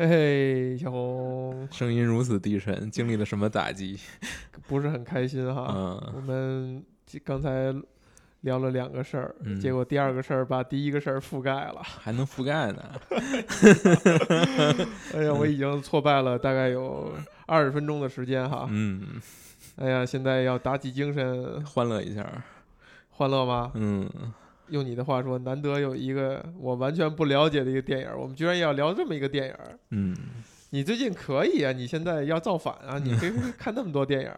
嘿嘿，小红声音如此低沉，经历了什么打击？不是很开心哈。嗯我们刚才聊了两个事儿，嗯结果第二个事儿把第一个事儿覆盖了。还能覆盖呢？哎呀，我已经挫败了大概有二十分钟的时间哈。嗯，哎呀，现在要打起精神，欢乐一下。欢乐吗？嗯，用你的话说，难得有一个我完全不了解的一个电影，我们居然要聊这么一个电影。嗯，你最近可以啊，你现在要造反啊，你可以 看那么多电影，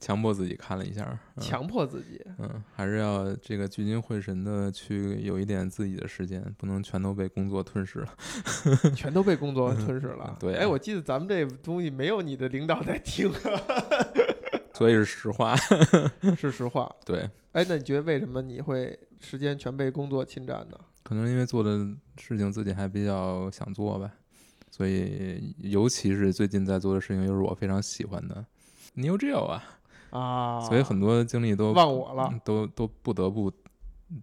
强迫自己看了一下。嗯强迫自己。嗯，还是要这个聚精会神的去有一点自己的时间，不能全都被工作吞噬了。全都被工作吞噬了。嗯 对啊哎，我记得咱们这东西没有你的领导在听，所以是实话。是实话。对，哎，那你觉得为什么你会时间全被工作侵占呢？可能因为做的事情自己还比较想做吧，所以尤其是最近在做的事情又是我非常喜欢的 New Geo 啊，啊，所以很多精力都忘我了，嗯都都不得不，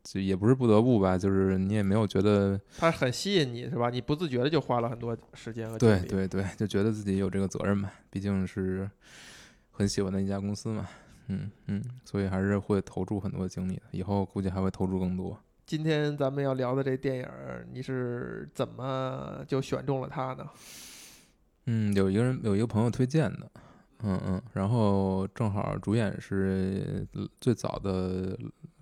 就也不是不得不吧，就是你也没有觉得，它很吸引你是吧？你不自觉的就花了很多时间和精力。对对对，就觉得自己有这个责任吧，毕竟是很喜欢的一家公司嘛，嗯嗯，所以还是会投注很多精力的，以后估计还会投注更多。今天咱们要聊的这电影儿，你是怎么就选中了它呢？嗯，有一个人有一个朋友推荐的，嗯嗯，然后正好主演是呃最早的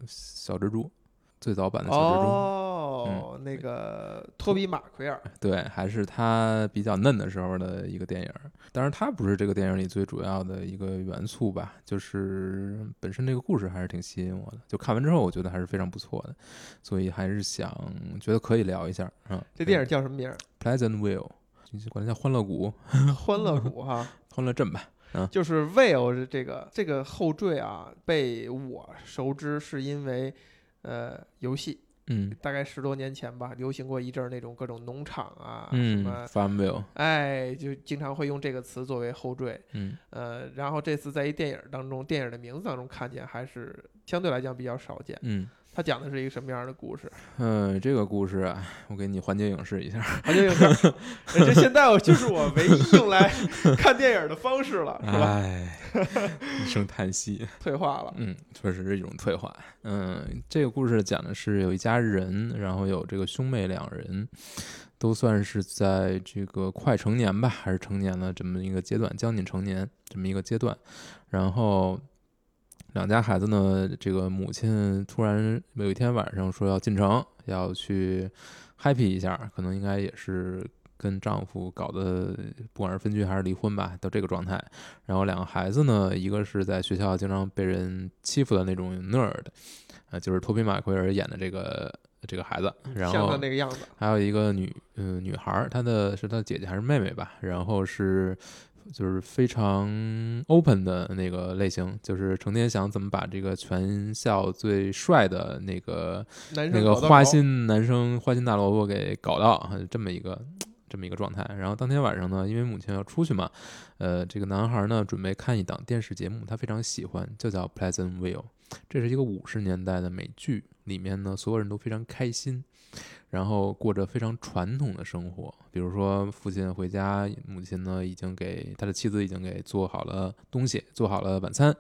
小蜘蛛，最早版的小蜘蛛，哦，那个托比马奎尔，对，还是他比较嫩的时候的一个电影。当然，他不是这个电影里最主要的一个元素吧，就是本身这个故事还是挺吸引我的。就看完之后，我觉得还是非常不错的，所以还是想觉得可以聊一下。嗯，这电影叫什么名儿？Pleasant View，就管它叫欢乐谷、欢乐谷哈，欢乐镇吧。嗯就是 Will 这个这个后缀啊，被我熟知是因为呃游戏，嗯大概十多年前吧，流行过一阵儿那种各种农场啊，什嗯么。，Farm View，哎，就经常会用这个词作为后缀，嗯呃，然后这次在一电影当中，电影的名字当中看见，还是相对来讲比较少见。嗯它讲的是一个什么样的故事？嗯，这个故事啊，我给你环节影视一下。环球影视，这现在我就是我唯一用来 看电影的方式了，是吧？哎，一声叹息。退化了，嗯，确实是一种退化。嗯，这个故事讲的是有一家人，然后有这个兄妹两人，都算是在这个快成年吧，还是成年了这么一个阶段，将近成年这么一个阶段。然后两家孩子呢，这个母亲突然有一天晚上说要进城，要去 happy 一下，可能应该也是。跟丈夫搞的，不管是分居还是离婚吧，到这个状态。然后两个孩子呢，一个是在学校经常被人欺负的那种 nerd，呃，就是托比马奎尔演的这个这个孩子，然后那个样子，还有一个女呃女孩儿，她的是她姐姐还是妹妹吧，然后是就是非常 open 的那个类型，就是成天想怎么把这个全校最帅的那个那个花心男生花心大萝卜给搞到呃这么一个这么一个状态。然后当天晚上呢，因为母亲要出去嘛，呃，这个男孩呢准备看一档电视节目，他非常喜欢，就叫《Pleasant View》，这是一个五十年代的美剧，里面呢所有人都非常开心。然后过着非常传统的生活，比如说父亲回家，母亲呢已经给他的妻子已经给做好了东西，做好了晚餐，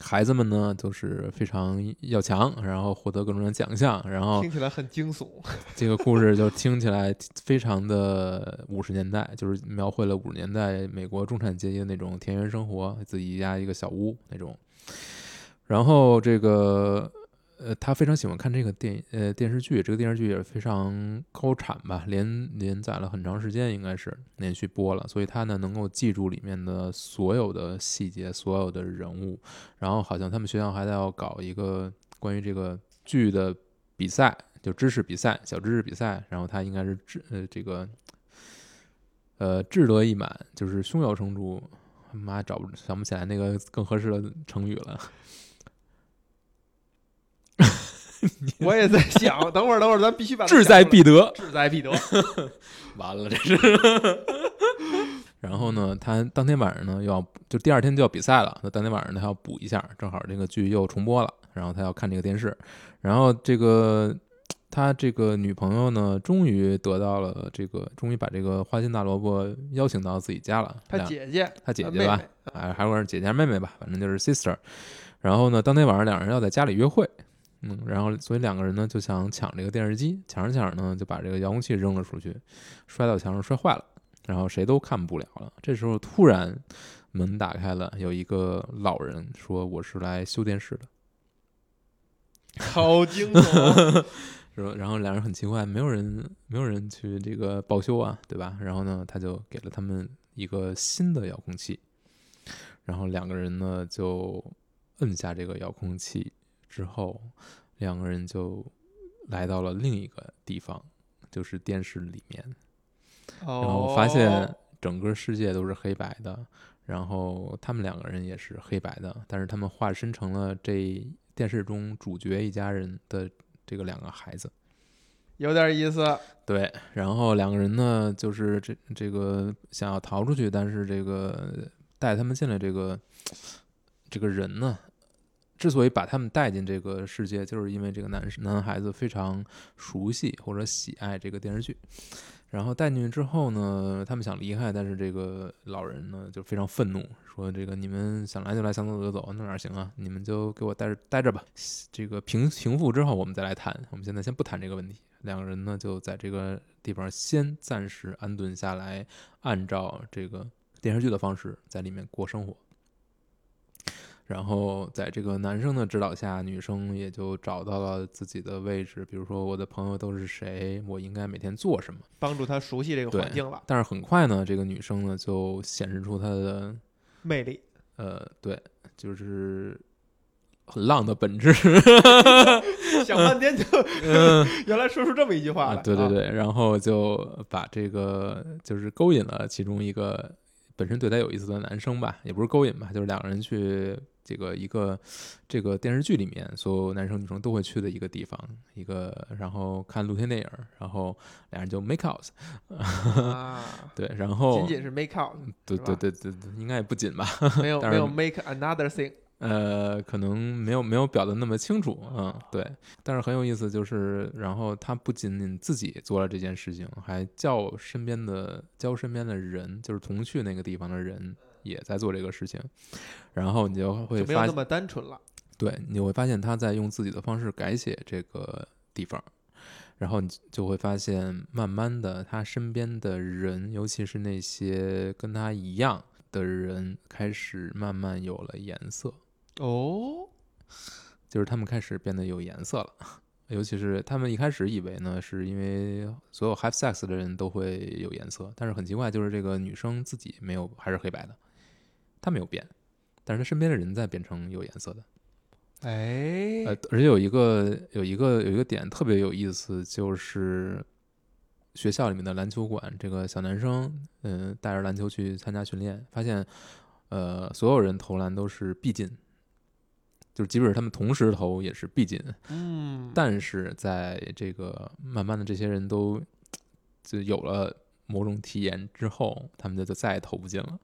孩子们呢都是非常要强，然后获得各种的奖项，然后听起来很惊悚，这个故事就听起来非常的五十年代，就是描绘了五十年代美国中产阶级的那种田园生活，自己家一个小屋那种。然后这个呃，他非常喜欢看这个电呃电视剧，这个电视剧也非常高产吧，连连载了很长时间，应该是连续播了，所以他呢能够记住里面的所有的细节，所有的人物。然后好像他们学校还在要搞一个关于这个剧的比赛，就知识比赛，小知识比赛。然后他应该是志呃这个呃志得意满，就是胸有成竹。妈找不想不起来那个更合适的成语了。我也在想，等会儿等会儿，咱必须把志在必得，志在必得。完了这是。然后呢，他当天晚上呢又要，就第二天就要比赛了，那当天晚上他要补一下，正好这个剧又重播了，然后他要看这个电视，然后这个他这个女朋友呢，终于得到了这个，终于把这个花心大萝卜邀请到自己家了。他姐姐，他姐姐吧还管是姐姐妹妹吧，反正就是 sister。然后呢，当天晚上两人要在家里约会，嗯，然后所以两个人呢就想抢这个电视机，抢着抢着呢就把这个遥控器扔了出去，摔到墙上摔坏了，然后谁都看不了了。这时候突然门打开了，有一个老人说：“我是来修电视的。”好惊悚，说？然后两人很奇怪，没有人没有人去这个报修啊，对吧？然后呢，他就给了他们一个新的遥控器，然后两个人呢就摁下这个遥控器之后，两个人就来到了另一个地方，就是电视里面，然然后发现整个世界都是黑白的，然后他们两个人也是黑白的，但是他们化身成了这电视中主角一家人的这个两个孩子。有点意思，对，然后两个人呢，就是这这个想要逃出去，但是这个带他们进来这个这个人呢，之所以把他们带进这个世界，就是因为这个男男孩子非常熟悉或者喜爱这个电视剧。然后带进去之后呢，他们想离开，但是这个老人呢就非常愤怒，说：“这个你们想来就来，想走就走，那哪行啊？你们就给我待着待着吧。这个平平复之后，我们再来谈。我们现在先不谈这个问题。”两个人呢就在这个地方先暂时安顿下来，按照这个电视剧的方式在里面过生活。然后在这个男生的指导下，女生也就找到了自己的位置，比如说我的朋友都是谁，我应该每天做什么。帮助她熟悉这个环境了，但是很快呢，这个女生呢就显示出她的魅力。呃，对，就是很浪的本质。想半天就嗯，原来说出这么一句话对对对，然后就把这个就是勾引了其中一个本身对他有意思的男生吧，也不是勾引吧，就是两个人去这个一个这个电视剧里面所有男生女生都会去的一个地方，一个然后看露天电影，然后俩人就 make out，啊，对，然后仅仅是 make out，对对对对对，应该也不紧吧，没有没有 make another thing。呃，可能没有没有表达那么清楚，嗯，对，但是很有意思，就是然后他不仅仅自己做了这件事情，还叫身边的教身边的人，就是同去那个地方的人也在做这个事情，然后你就会发就没有那么单纯了。对，你会发现他在用自己的方式改写这个地方，然后你就会发现，慢慢的，他身边的人，尤其是那些跟他一样的人，开始慢慢有了颜色。哦，就是他们开始变得有颜色了，尤其是他们一开始以为呢，是因为所有 have sex 的人都会有颜色，但是很奇怪，就是这个女生自己没有，还是黑白的，她没有变，但是她身边的人在变成有颜色的。哎，呃，而且有一个有一个有一个点特别有意思，就是学校里面的篮球馆，这个小男生嗯、带着篮球去参加训练，发现呃所有人投篮都是必进，就是即使他们同时投也是必进，嗯，但是在这个慢慢的这些人都就有了某种体验之后，他们就就再也投不进了。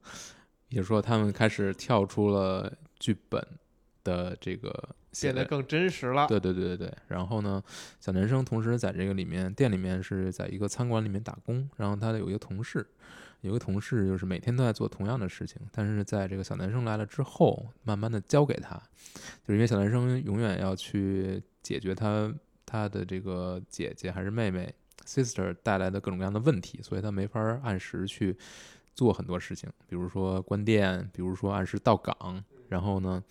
也就是说，他们开始跳出了剧本的这个写的变得更真实了。对对对对对。然后呢，小男生同时在这个里面店里面是在一个餐馆里面打工，然后他有一个同事，有个同事就是每天都在做同样的事情，但是在这个小男生来了之后，慢慢的交给他，就是因为小男生永远要去解决他他的这个姐姐还是妹妹 sister 带来的各种各样的问题，所以他没法按时去做很多事情，比如说关店，比如说按时到岗，然后呢。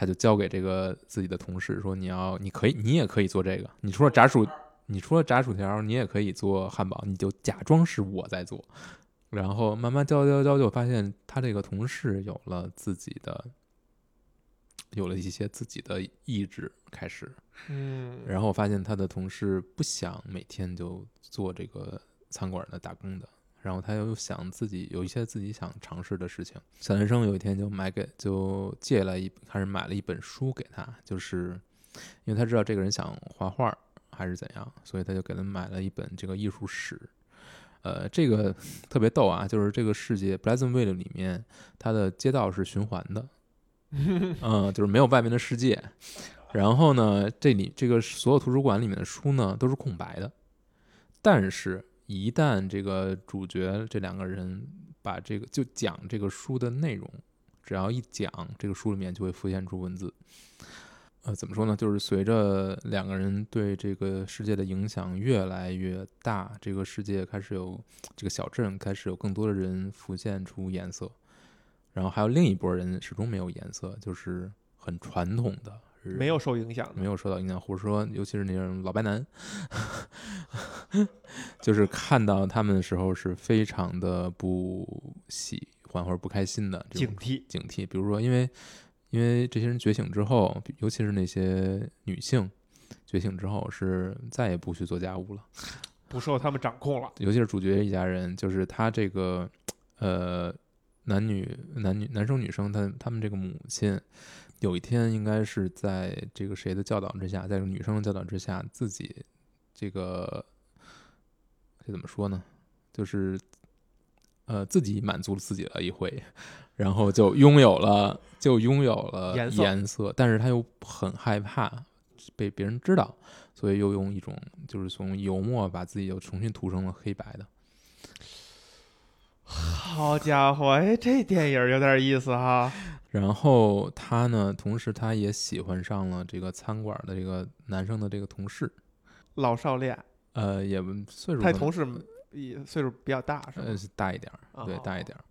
他就交给这个自己的同事说：“你要，你可以，你也可以做这个。你除了炸薯，你除了炸薯条，你也可以做汉堡。你就假装是我在做。然后慢慢教教教，就发现他这个同事有了自己的，有了一些自己的意志，开始。嗯，然后我发现他的同事不想每天就做这个餐馆的打工的，然后他又想自己有一些自己想尝试的事情。小男生有一天就买给就借了一开始买了一本书给他，就是因为他知道这个人想画画还是怎样，所以他就给他买了一本这个艺术史。呃，这个特别逗啊，就是这个世界 Pleasantville 里面，它的街道是循环的，嗯，就是没有外面的世界。然后呢，这里这个所有图书馆里面的书呢都是空白的，但是，一旦这个主角这两个人把这个就讲这个书的内容，只要一讲，这个书里面就会浮现出文字。呃，怎么说呢？就是随着两个人对这个世界的影响越来越大，这个世界开始有这个小镇开始有更多的人浮现出颜色，然后还有另一波人始终没有颜色，就是很传统的。没有受影响，没有受到影响，或者说，尤其是那种老白男，就是看到他们的时候是非常的不喜欢或者不开心的，警惕，警惕。比如说，因为因为这些人觉醒之后，尤其是那些女性觉醒之后，是再也不去做家务了，不受他们掌控了。尤其是主角一家人，就是他这个呃男女男女男生女生，他他们这个母亲。有一天，应该是在这个谁的教导之下，在女生的教导之下，自己这个这怎么说呢？就是呃，自己满足了自己了一回，然后就拥有了，就拥有了颜色。但是他又很害怕被别人知道，所以又用一种就是从油墨把自己又重新涂成了黑白的。好家伙，哎，这电影有点意思哈。然后他呢，同时他也喜欢上了这个餐馆的这个男生的这个同事，老少恋。呃，也岁数。他同事也岁数比较大，是吧？呃，大一点儿，对，大一点儿。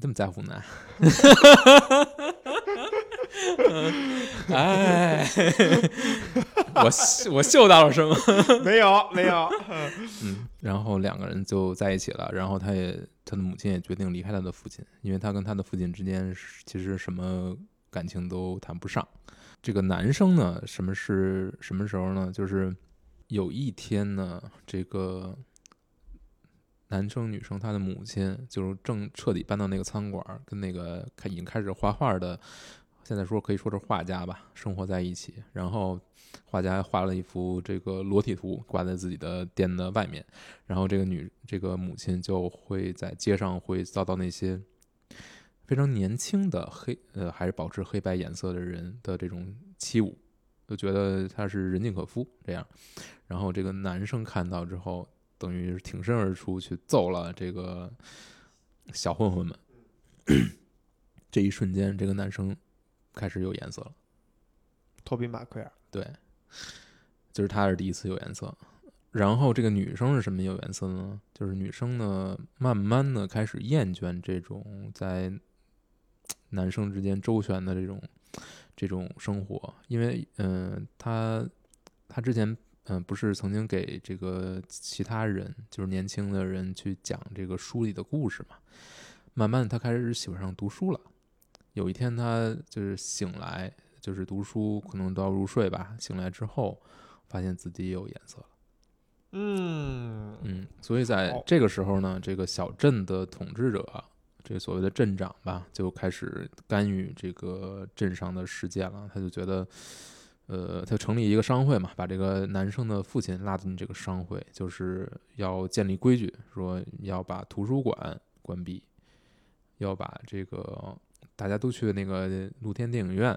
这么在乎呢？哎，我我嗅到了什么？没有，没有。嗯，然后两个人就在一起了。然后他也，他的母亲也决定离开他的父亲，因为他跟他的父亲之间其实什么感情都谈不上。这个男生呢，什么是什么时候呢？就是有一天呢，这个男生女生他的母亲就是正彻底搬到那个餐馆，跟那个开已经开始画画的。现在说可以说是画家吧，生活在一起。然后画家画了一幅这个裸体图，挂在自己的店的外面。然后这个女这个母亲就会在街上会遭到那些非常年轻的黑呃还是保持黑白颜色的人的这种欺侮，就觉得他是人尽可夫这样。然后这个男生看到之后，等于是挺身而出去揍了这个小混混们。这一瞬间，这个男生。开始有颜色了，托比马奎尔对，就是他是第一次有颜色。然后这个女生是什么有颜色呢？就是女生呢，慢慢的开始厌倦这种在男生之间周旋的这种这种生活，因为嗯，她她之前嗯不是曾经给这个其他人，就是年轻的人去讲这个书里的故事嘛，慢慢的他开始喜欢上读书了。有一天，他就是醒来，就是读书，可能都要入睡吧。醒来之后，发现自己有颜色了。嗯嗯，所以在这个时候呢，这个小镇的统治者，这个所谓的镇长吧，就开始干预这个镇上的事件了。他就觉得，呃，他成立一个商会嘛，把这个男生的父亲拉进这个商会，就是要建立规矩，说要把图书馆关闭，要把这个。大家都去那个露天电影院，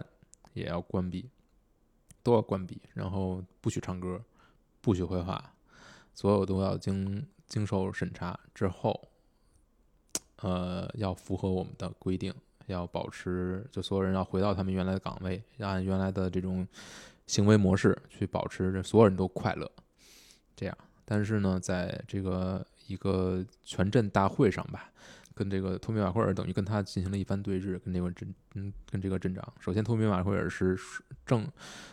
也要关闭，都要关闭，然后不许唱歌，不许绘画，所有都要经经受审查之后，呃，要符合我们的规定，要保持，就所有人要回到他们原来的岗位，要按原来的这种行为模式去保持，这所有人都快乐，这样。但是呢，在这个一个全镇大会上吧。跟这个托米·瓦奎尔等于跟他进行了一番对峙，跟这个镇嗯，跟这个镇长。首先，托米·瓦奎尔是正，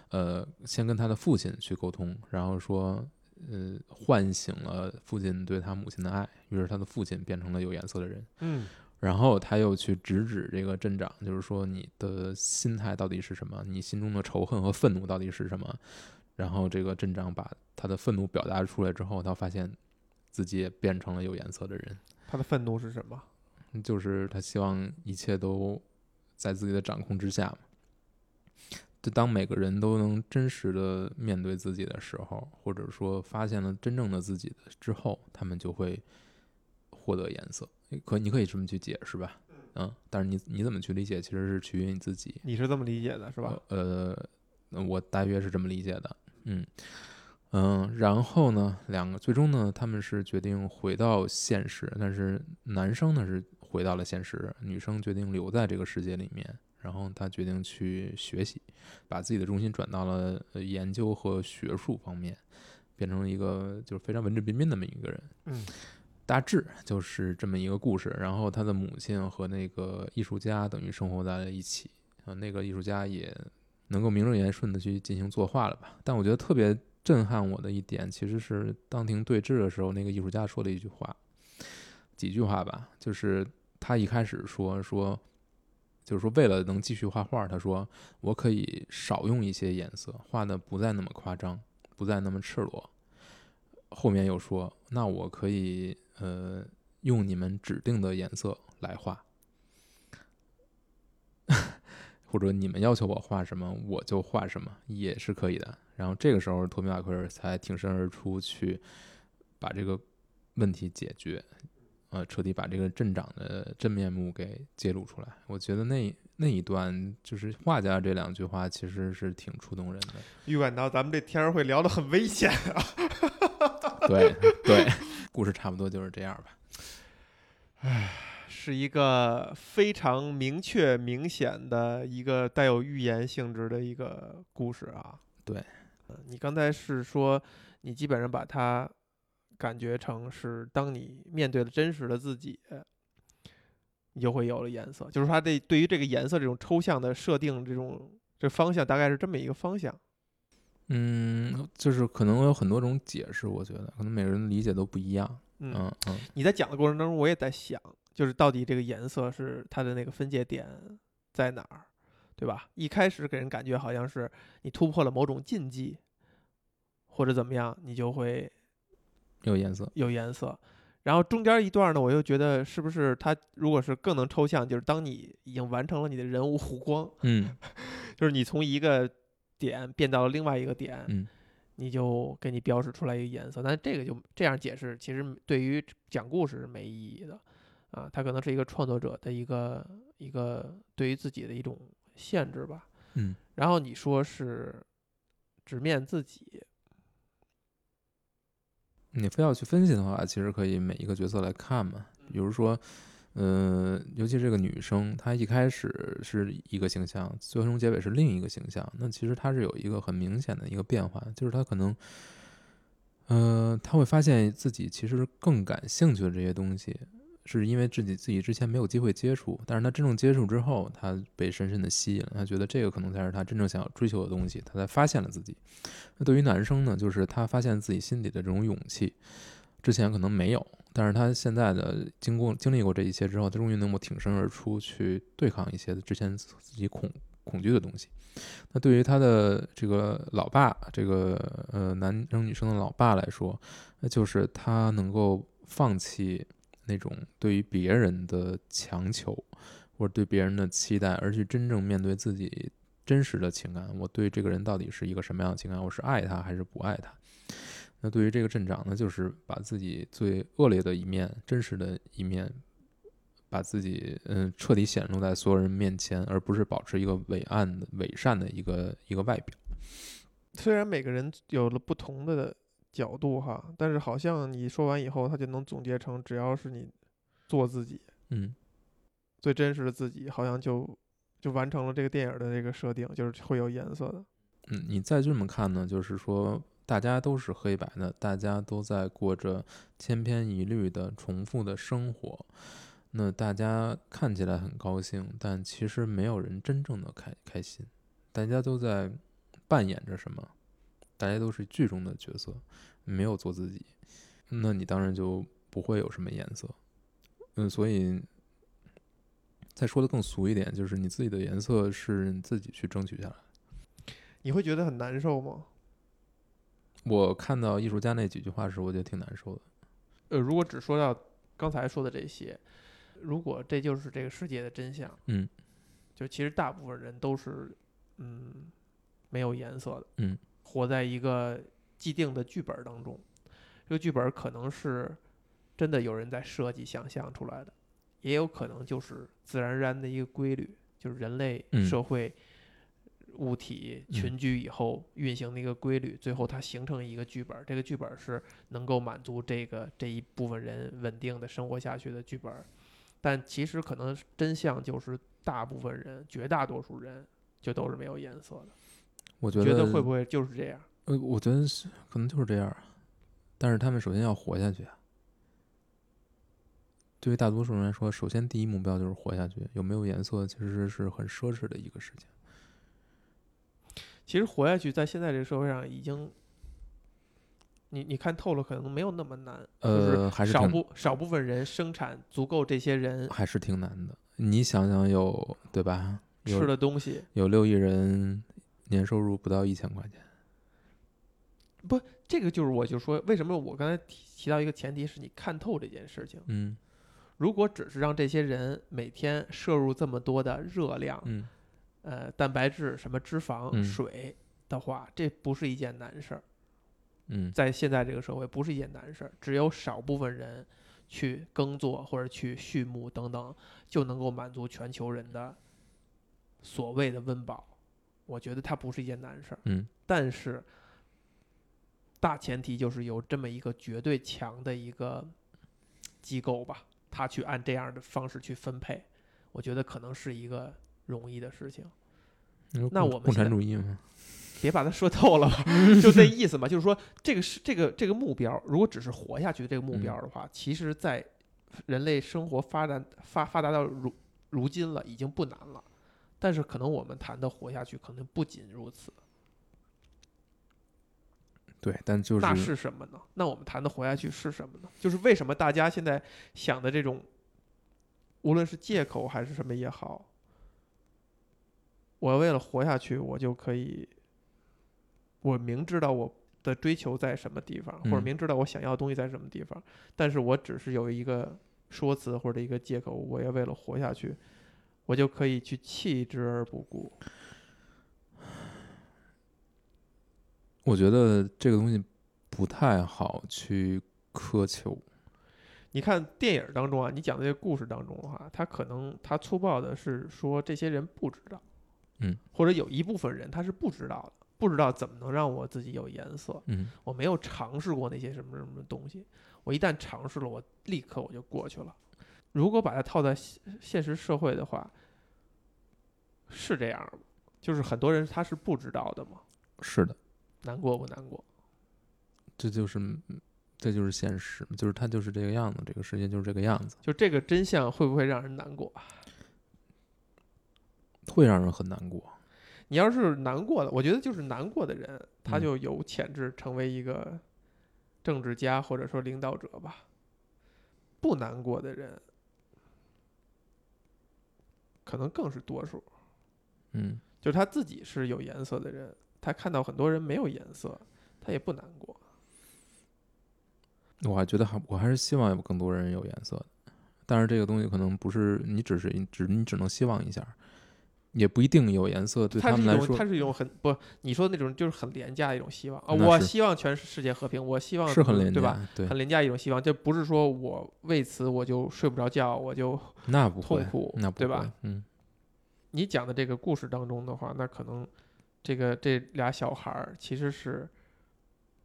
呃，先跟他的父亲去沟通，然后说，呃，唤醒了父亲对他母亲的爱，于是他的父亲变成了有颜色的人。嗯，然后他又去直指这个镇长，就是说你的心态到底是什么？你心中的仇恨和愤怒到底是什么？然后这个镇长把他的愤怒表达出来之后，他发现自己也变成了有颜色的人。他的愤怒是什么？就是他希望一切都在自己的掌控之下。就当每个人都能真实的面对自己的时候，或者说发现了真正的自己的之后，他们就会获得颜色。可你可以这么去解释吧？嗯，但是你你怎么去理解，其实是取决于你自己。你是这么理解的，是吧？呃，呃我大约是这么理解的。嗯嗯，然后呢，两个最终呢，他们是决定回到现实，但是男生呢是回到了现实，女生决定留在这个世界里面。然后他决定去学习，把自己的重心转到了呃研究和学术方面，变成了一个就是非常文质彬彬的这么一个人。嗯，大致就是这么一个故事。然后他的母亲和那个艺术家等于生活在了一起，啊，那个艺术家也能够名正言顺的去进行作画了吧？但我觉得特别震撼我的一点，其实是当庭对峙的时候，那个艺术家说了一句话，几句话吧，就是他一开始说说。就是说，为了能继续画画，他说我可以少用一些颜色，画的不再那么夸张，不再那么赤裸。后面又说，那我可以呃用你们指定的颜色来画，或者你们要求我画什么，我就画什么，也是可以的。然后这个时候，托米瓦奎尔才挺身而出，去把这个问题解决。呃，彻底把这个镇长的真面目给揭露出来。我觉得那那一段就是画家这两句话，其实是挺触动人的。预感到咱们这天儿会聊得很危险啊！对对，故事差不多就是这样吧。唉，是一个非常明确、明显的一个带有预言性质的一个故事啊。对，你刚才是说，你基本上把它。感觉成是，当你面对了真实的自己，你就会有了颜色。就是它这对于这个颜色这种抽象的设定，这种这方向大概是这么一个方向。嗯，就是可能有很多种解释，我觉得可能每个人理解都不一样。嗯嗯。你在讲的过程当中，我也在想，就是到底这个颜色是它的那个分界点在哪儿，对吧？一开始给人感觉好像是你突破了某种禁忌，或者怎么样，你就会。有颜色，有颜色，然后中间一段呢，我又觉得是不是它如果是更能抽象，就是当你已经完成了你的人物弧光，嗯，就是你从一个点变到了另外一个点，嗯，你就给你标示出来一个颜色，但这个就这样解释，其实对于讲故事是没意义的，啊，它可能是一个创作者的一个一个对于自己的一种限制吧，嗯，然后你说是直面自己。你非要去分析的话，其实可以每一个角色来看嘛。比如说，呃，尤其这个女生，她一开始是一个形象，最终结尾是另一个形象。那其实她是有一个很明显的一个变化，就是她可能，呃，她会发现自己其实更感兴趣的这些东西。是因为自己自己之前没有机会接触，但是他真正接触之后，他被深深的吸引了，他觉得这个可能才是他真正想要追求的东西，他才发现了自己。那对于男生呢，就是他发现自己心底的这种勇气，之前可能没有，但是他现在的经过经历过这一切之后，他终于能够挺身而出去对抗一些之前自己恐恐惧的东西。那对于他的这个老爸，这个呃男生女生的老爸来说，那就是他能够放弃。那种对于别人的强求，或者对别人的期待，而去真正面对自己真实的情感。我对这个人到底是一个什么样的情感？我是爱他还是不爱他？那对于这个镇长呢，就是把自己最恶劣的一面、真实的一面，把自己嗯彻底显露在所有人面前，而不是保持一个伟岸的、伪善的一个一个外表。虽然每个人有了不同的。角度哈，但是好像你说完以后，他就能总结成，只要是你做自己，嗯，最真实的自己，好像就就完成了这个电影的这个设定，就是会有颜色的。嗯，你再这么看呢，就是说大家都是黑白的，大家都在过着千篇一律的重复的生活，那大家看起来很高兴，但其实没有人真正的开开心，大家都在扮演着什么。大家都是剧中的角色，没有做自己，那你当然就不会有什么颜色。嗯，所以再说的更俗一点，就是你自己的颜色是你自己去争取下来。你会觉得很难受吗？我看到艺术家那几句话时，我觉得挺难受的。呃，如果只说到刚才说的这些，如果这就是这个世界的真相，嗯，就其实大部分人都是嗯没有颜色的，嗯。活在一个既定的剧本当中，这个剧本可能是真的有人在设计、想象出来的，也有可能就是自然而然的一个规律，就是人类社会物体嗯群居以后运行的一个规律，最后它形成一个剧本。这个剧本是能够满足这个这一部分人稳定的生活下去的剧本。但其实可能真相就是，大部分人、绝大多数人就都是没有颜色的。我觉得觉得会不会就是这样？呃，我觉得是可能就是这样啊，但是他们首先要活下去啊。对于大多数人来说，首先第一目标就是活下去。有没有颜色其实是很奢侈的一个事情。其实活下去，在现在这个社会上已经，你你看透了，可能没有那么难。呃，还是少部少部分人生产足够这些人还是挺难的。你想想有对吧？有吃的东西，有六亿人年收入不到一千块钱，不这个就是我就说，为什么我刚才提提到一个前提是你看透这件事情。嗯如果只是让这些人每天摄入这么多的热量，嗯呃，蛋白质、什么脂肪、嗯水的话，这不是一件难事儿。嗯在现在这个社会，不是一件难事儿，只有少部分人去耕作或者去畜牧等等，就能够满足全球人的所谓的温饱。我觉得它不是一件难事儿，嗯但是大前提就是有这么一个绝对强的一个机构吧，他去按这样的方式去分配，我觉得可能是一个容易的事情。那我们共产主义嘛，别把它说透了吧，就这意思嘛。就是说，这个是这个这个目标，如果只是活下去的这个目标的话，其实，在人类生活发展发发达到如如今了，已经不难了。但是，可能我们谈的活下去，可能不仅如此。对，但就是那是是什么呢？那我们谈的活下去是什么呢？就是为什么大家现在想的这种，无论是借口还是什么也好，我为了活下去，我就可以，我明知道我的追求在什么地方，或者嗯明知道我想要的东西在什么地方，但是我只是有一个说辞或者一个借口，我要为了活下去，我就可以去弃之而不顾。我觉得这个东西不太好去苛求。你看电影当中啊，你讲的这个故事当中的话，他可能他粗暴的是说这些人不知道，嗯，或者有一部分人他是不知道的，不知道怎么能让我自己有颜色，嗯我没有尝试过那些什么什么东西，我一旦尝试了，我立刻我就过去了。如果把它套在现现实社会的话，是这样吗？就是很多人他是不知道的嘛，是的，难过不难过？这就是这就是现实，就是它就是这个样子，这个世界就是这个样子，就这个真相会不会让人难过？会让人很难过。你要是难过的，我觉得就是难过的人，他嗯就有潜质成为一个政治家或者说领导者吧。不难过的人，可能更是多数。嗯，就是他自己是有颜色的人，他看到很多人没有颜色，他也不难过。我还觉得还我还是希望有更多人有颜色的，但是这个东西可能不是你只是只你只能希望一下，也不一定有颜色对他们来说他是一种很不，你说的那种就是很廉价的一种希望啊！我希望全世界和平，我希望是很廉价对吧？很廉价一种希望，这不是说我为此我就睡不着觉，我就 那不会，痛苦，那不会对吧？？嗯，你讲的这个故事当中的话，那可能这个这俩小孩儿其实是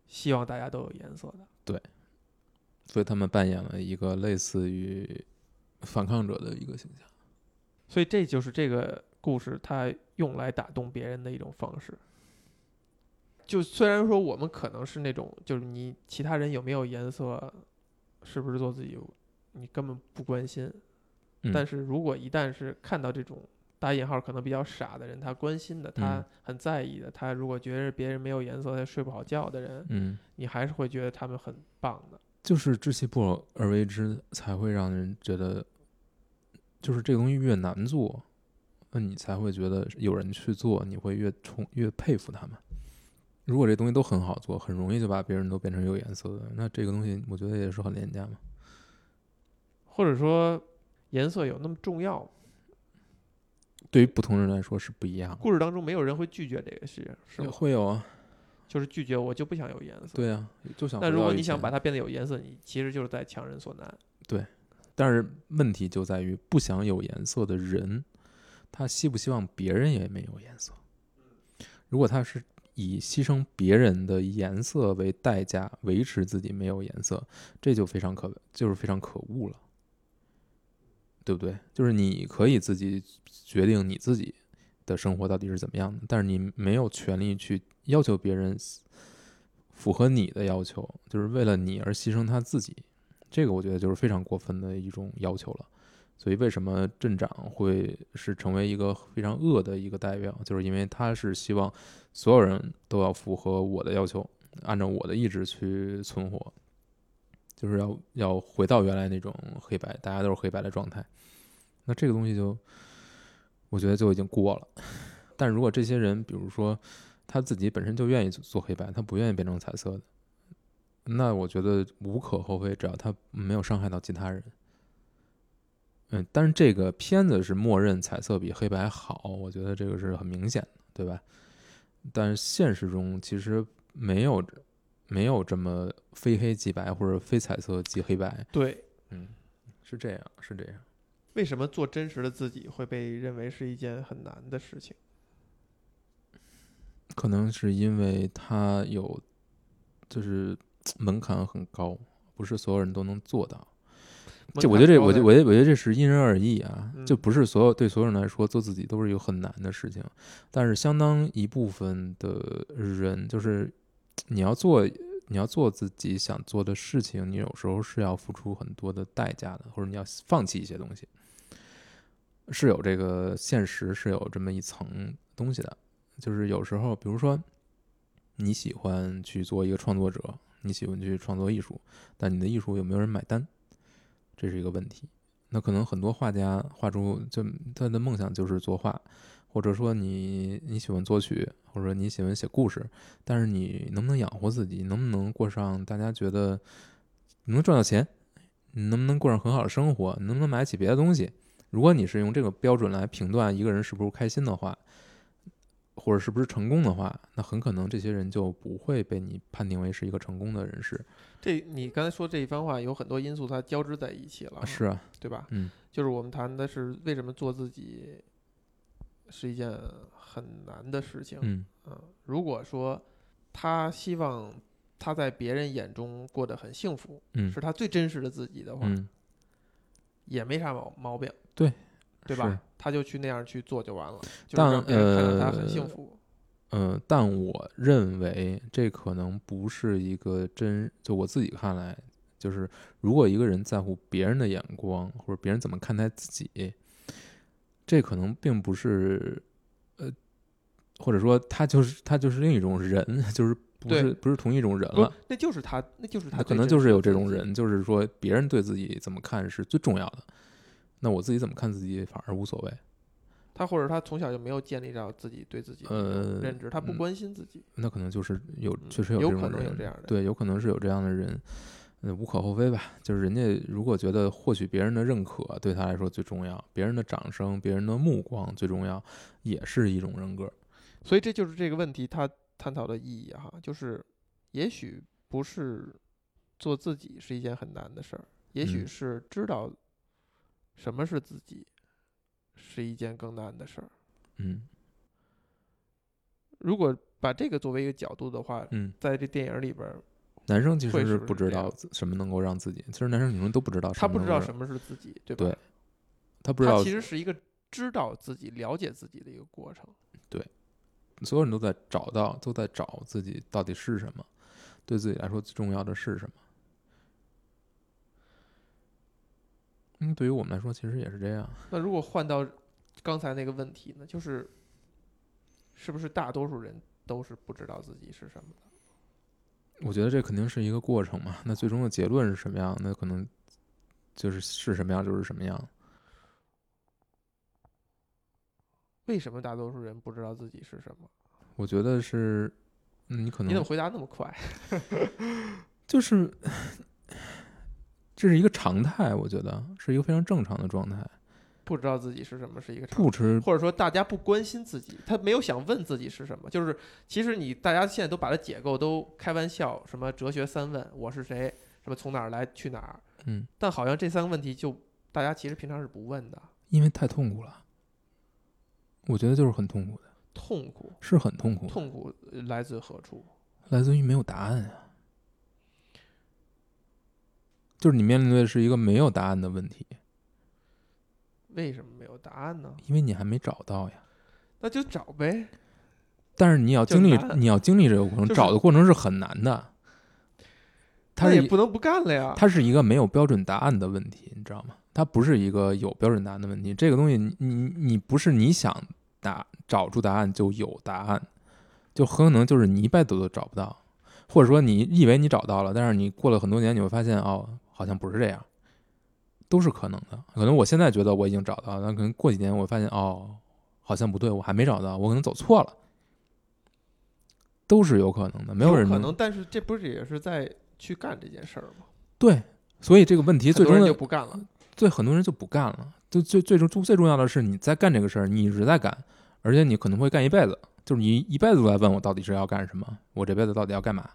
希望大家都有颜色的。对所以他们扮演了一个类似于反抗者的一个形象。所以这就是这个故事它用来打动别人的一种方式。就虽然说我们可能是那种，就是你其他人有没有颜色，是不是做自己，你根本不关心。嗯但是如果一旦是看到这种打引号可能比较傻的人，他关心的，他嗯很在意的，他如果觉得别人没有颜色，他睡不好觉的人，嗯，你还是会觉得他们很棒的。就是知其不而为之，才会让人觉得，就是这个东西越难做，那你才会觉得有人去做，你会越崇越佩服他们。如果这东西都很好做，很容易就把别人都变成有颜色的，那这个东西我觉得也是很廉价嘛。或者说颜色有那么重要吗？对于不同人来说是不一样的。故事当中没有人会拒绝这个事，是吗？会有啊，就是拒绝我就不想有颜色。。对啊，就想。那如果你想把，它变得有颜色，你其实就是在强人所难。对但是问题就在于不想有颜色的人，他希不希望别人也没有颜色？如果他是以牺牲别人的颜色为代价维持自己没有颜色，这就非常可就是非常可恶了，对不对？就是你可以自己决定你自己的生活到底是怎么样的，但是你没有权利去要求别人符合你的要求，就是为了你而牺牲他自己，这个我觉得就是非常过分的一种要求了。所以，为什么镇长会是成为一个非常恶的一个代表？就是因为他是希望所有人都要符合我的要求，按照我的意志去存活，就是要要回到原来那种黑白，大家都是黑白的状态。那这个东西就，我觉得就已经过了。但如果这些人，比如说他自己本身就愿意做黑白，他不愿意变成彩色的，那我觉得无可厚非，只要他没有伤害到其他人。嗯，但是这个片子是默认彩色比黑白好，我觉得这个是很明显的，对吧？但是现实中其实没有没有这么非黑即白或者非彩色即黑白。对，嗯，是这样，是这样。为什么做真实的自己会被认为是一件很难的事情？可能是因为它有，就是 门槛很高，不是所有人都能做到。这我觉得这，我觉我觉得我觉得这是因人而异啊，就不是所有对所有人来说做自己都是一个很难的事情，但是相当一部分的人，就是你要做你要做自己想做的事情，你有时候是要付出很多的代价的，或者你要放弃一些东西，是有这个现实是有这么一层东西的，就是有时候，比如说你喜欢去做一个创作者，你喜欢去创作艺术，但你的艺术有没有人买单？这是一个问题，那可能很多画家画出就他的梦想就是作画，或者说你你喜欢作曲，或者说你喜欢写故事，但是你能不能养活自己，能不能过上大家觉得能赚到钱，你能不能过上很好的生活，能不能买起别的东西？如果你是用这个标准来评断一个人是不是开心的话。或者是不是成功的话，那很可能这些人就不会被你判定为是一个成功的人士。这你刚才说这一番话，有很多因素它交织在一起了，是啊，对吧？嗯，就是我们谈的是为什么做自己是一件很难的事情。嗯如果说他希望他在别人眼中过得很幸福，嗯，是他最真实的自己的话，嗯，也没啥毛毛病。对，对吧？他就去那样去做就完了，但让别人看到他很幸福。嗯，但我认为这可能不是一个真，就我自己看来，就是如果一个人在乎别人的眼光，或者别人怎么看待自己，这可能并不是，呃，或者说他就是他就是另一种人，就是不是不是同一种人了。那就是他，那就是他，可能就是有这种人，就是说别人对自己怎么看是最重要的。那我自己怎么看自己反而无所谓，他或者他从小就没有建立到自己对自己的认知，他不关心自己，那可能就是有确实有有可能有这样的，对，有可能是有这样的人，嗯，无可厚非吧。就是人家如果觉得获取别人的认可对他来说最重要，别人的掌声、别人的目光最重要，也是一种人格。所以这就是这个问题他探讨的意义哈，就是也许不是做自己是一件很难的事儿，也许是知道。什么是自己，是一件更难的事儿。嗯，如果把这个作为一个角度的话，嗯，在这电影里边，男生其实是不知道什么能够让自己，其实男生女生都不知道，他不知道什么是自己，对吧？对，他不知道，其实是一个知道自己、了解自己的一个过程。对，所有人都在找到，都在找自己到底是什么，对自己来说最重要的是什么。嗯，对于我们来说，其实也是这样。那如果换到刚才那个问题呢？就是，是不是大多数人都是不知道自己是什么的？我觉得这肯定是一个过程嘛。那最终的结论是什么样？那可能就是是什么样就是什么样。为什么大多数人不知道自己是什么？我觉得是，你可能你怎么回答那么快？就是。这是一个常态，我觉得是一个非常正常的状态。不知道自己是什么是一个不知，或者说大家不关心自己，他没有想问自己是什么。就是其实你大家现在都把它解构，都开玩笑，什么哲学三问：我是谁？什么从哪儿来去哪儿？嗯。但好像这三个问题，就大家其实平常是不问的，因为太痛苦了。我觉得就是很痛苦的。痛苦，是很痛苦，痛苦呃来自何处？来自于没有答案呀。就是你面临的是一个没有答案的问题，为什么没有答案呢？因为你还没找到呀。那就找呗。但是你要经历，就难你要经历这个过程，就是找的过程是很难的。它是一那也不能不干了呀。它是一个没有标准答案的问题，你知道吗？它不是一个有标准答案的问题。这个东西你，你你不是你想答找出答案就有答案，就很可能就是你一辈子都找不到，或者说你以为你找到了，但是你过了很多年，你会发现哦，好像不是这样，都是可能的。可能我现在觉得我已经找到了，但可能过几年我发现哦，好像不对，我还没找到，我可能走错了，都是有可能的。没人有可能，但是这不是也是在去干这件事儿吗？对，所以这个问题最终就不干了。对很多人就不干了。就最最重最重要的是你在干这个事儿，你一直在干，而且你可能会干一辈子。就是你一辈子都在问我到底是要干什么，我这辈子到底要干嘛？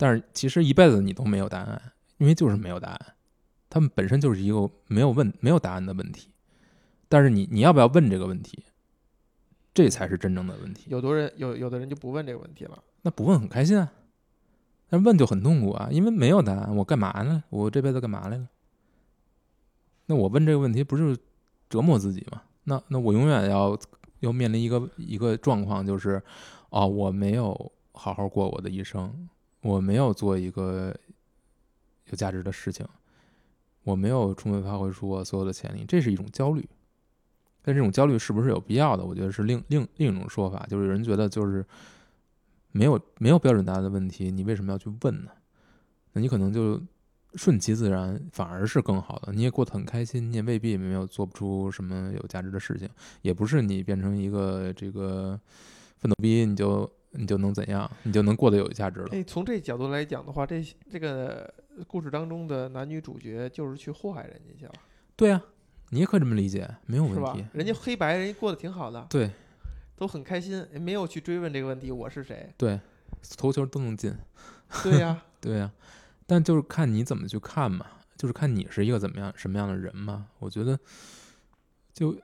但是其实一辈子你都没有答案，因为就是没有答案。他们本身就是一个没有问没有答案的问题。但是你你要不要问这个问题，这才是真正的问题。有的人有有的人就不问这个问题了。那不问很开心啊，但问就很痛苦啊，因为没有答案，我干嘛呢？我这辈子干嘛来了？那我问这个问题不是折磨自己吗？那那我永远要要面临一个一个状况，就是哦，我没有好好过我的一生，我没有做一个有价值的事情，我没有充分发挥出我所有的潜力，这是一种焦虑。但这种焦虑是不是有必要的？我觉得是另另另一种说法，就是有人觉得就是没有没有标准答案的问题，你为什么要去问呢？那你可能就顺其自然，反而是更好的。你也过得很开心，你也未必没有做不出什么有价值的事情，也不是你变成一个这个奋斗逼，你就你就能怎样，你就能过得有价值了。哎，从这角度来讲的话，这这个故事当中的男女主角就是去祸害人家去了，对啊，你也可以这么理解，没有问题。？人家黑白人家过得挺好的，对都很开心，没有去追问这个问题我是谁。对，头球都能进。对呀、对呀、但就是看你怎么去看嘛，就是看你是一个怎么样什么样的人嘛。我觉得，就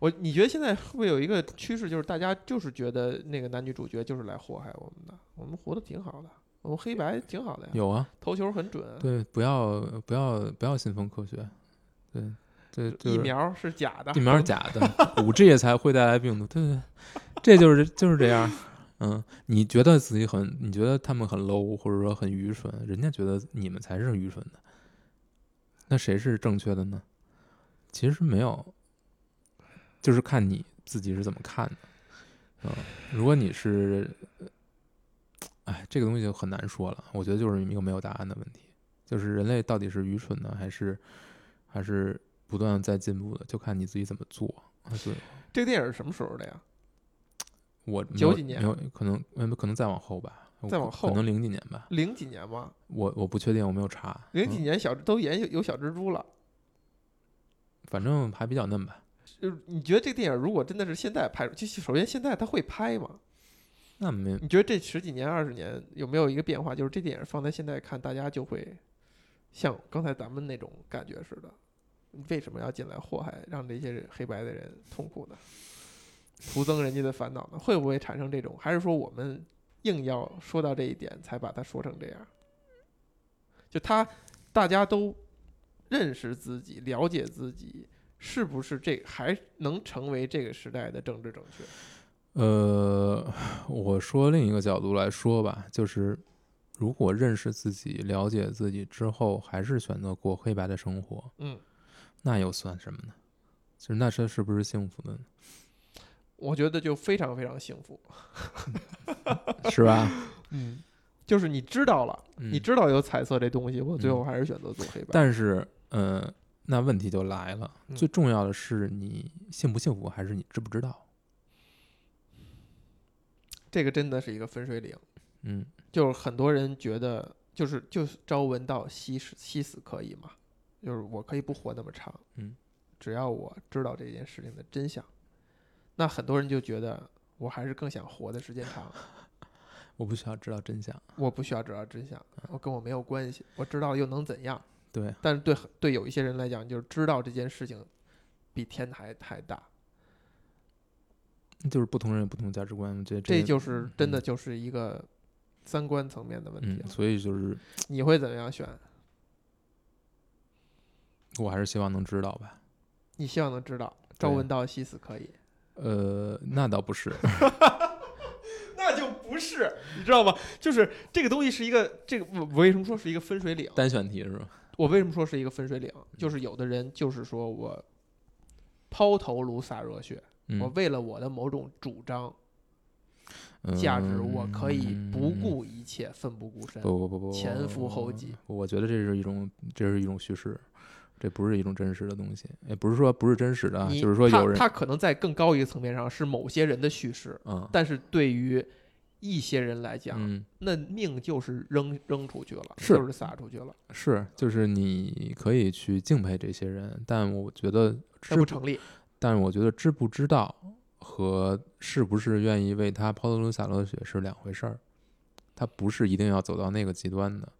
我你觉得现在会不会有一个趋势，就是大家就是觉得那个男女主角就是来祸害我们的？我们活得挺好的，我们黑白挺好的呀，有啊，投球很准，对，不要不要不要信奉科学，对，对就是疫苗是假的，疫苗是假的，五 G 才会带来病毒，对对对，这就是就是这样。嗯，你觉得自己很，你觉得他们很 low，或者说很愚蠢，人家觉得你们才是愚蠢的，那谁是正确的呢？其实没有，就是看你自己是怎么看的。嗯，如果你是，哎，这个东西就很难说了。我觉得就是一个没有答案的问题，就是人类到底是愚蠢呢，还是还是不断在进步的，就看你自己怎么做。啊，对，这个电影是什么时候的呀？我九几年没有可能，嗯，可能再往后吧，再往后可能零几年吧，零几年吗？我我不确定，我没有查。嗯零几年小都演有有小蜘蛛了。反正还比较嫩吧。就是你觉得这个电影如果真的是现在拍出，就首先现在他会拍吗？那没你觉得这十几年、二十年有没有一个变化？就是这电影放在现在看，大家就会像刚才咱们那种感觉似的。你为什么要进来祸害，让这些黑白的人痛苦呢？徒增人家的烦恼呢？会不会产生这种？还是说我们硬要说到这一点，才把它说成这样？就他大家都认识自己、了解自己，是不是这还能成为这个时代的政治正确？呃，我说另一个角度来说吧，就是如果认识自己、了解自己之后，还是选择过黑白的生活，嗯，那又算什么呢？就是那这是不是幸福的呢？我觉得就非常非常幸福。是吧？嗯，就是你知道了，你嗯知道有彩色这东西，我最后嗯还是选择做黑白。但是，呃，那问题就来了，嗯最重要的是你幸不幸福，还是你知不知道？这个真的是一个分水岭，嗯，就是很多人觉得，就是就是朝闻道夕死夕死可以嘛，就是我可以不活那么长，嗯，只要我知道这件事情的真相。那很多人就觉得，我还是更想活的时间长，我不需要知道真相。我不需要知道真相，我跟我没有关系，我知道又能怎样？对，但是对对有一些人来讲，就是知道这件事情比天还还大。就是不同人有不同价值观，这个就是真的嗯就是一个三观层面的问题嗯，所以就是你会怎么样选？我还是希望能知道吧。你希望能知道朝闻道，夕死可以。呃，那倒不是，那就不是，你知道吗？就是这个东西是一个，这个我我为什么说是一个分水岭？单选题是吧？我为什么说是一个分水岭？就是有的人就是说我抛头颅洒热血，嗯，我为了我的某种主张价值，我可以不嗯顾一切，奋不顾身。不不不不前赴后继。我觉得这是一种，这是一种叙事，这不是一种真实的东西。也不是说不是真实的啊，你就是说有人，他可能在更高一个层面上是某些人的叙事，嗯但是对于一些人来讲，嗯，那命就是扔扔出去了，是。就是撒出去了，是，就是你可以去敬佩这些人，但我觉得不成立。但我觉得知不知道和是不是愿意为他抛头颅洒热血是两回事儿，他不是一定要走到那个极端的，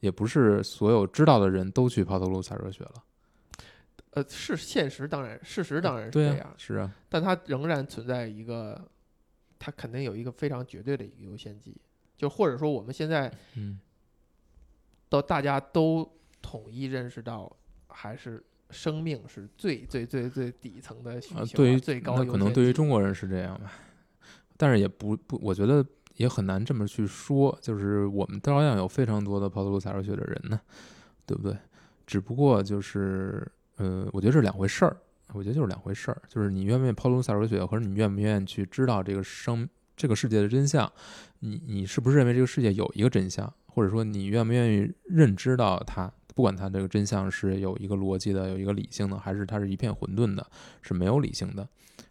也不是所有知道的人都去抛头颅洒热血了。呃，是现实，当然，事实当然是这样，，是啊，但它仍然存在一个，它肯定有一个非常绝对的一个优先级，就或者说我们现在嗯。到大家都统一认识到，还是生命是最最最最底层的需求、啊，对于最高那可能对于中国人是这样吧，但是也不不，我觉得也很难这么去说，就是我们照样有非常多的抛头颅洒热血的人呢，对不对？只不过就是，呃，我觉得是两回事儿，我觉得就是两回事儿，就是你愿不愿意抛头颅洒热血，或者你愿不愿意去知道这个生这个世界的真相，你你是不是认为这个世界有一个真相，或者说你愿不愿意认知到它？不管它这个真相是有一个逻辑的，有一个理性的，还是它是一片混沌的，是没有理性的，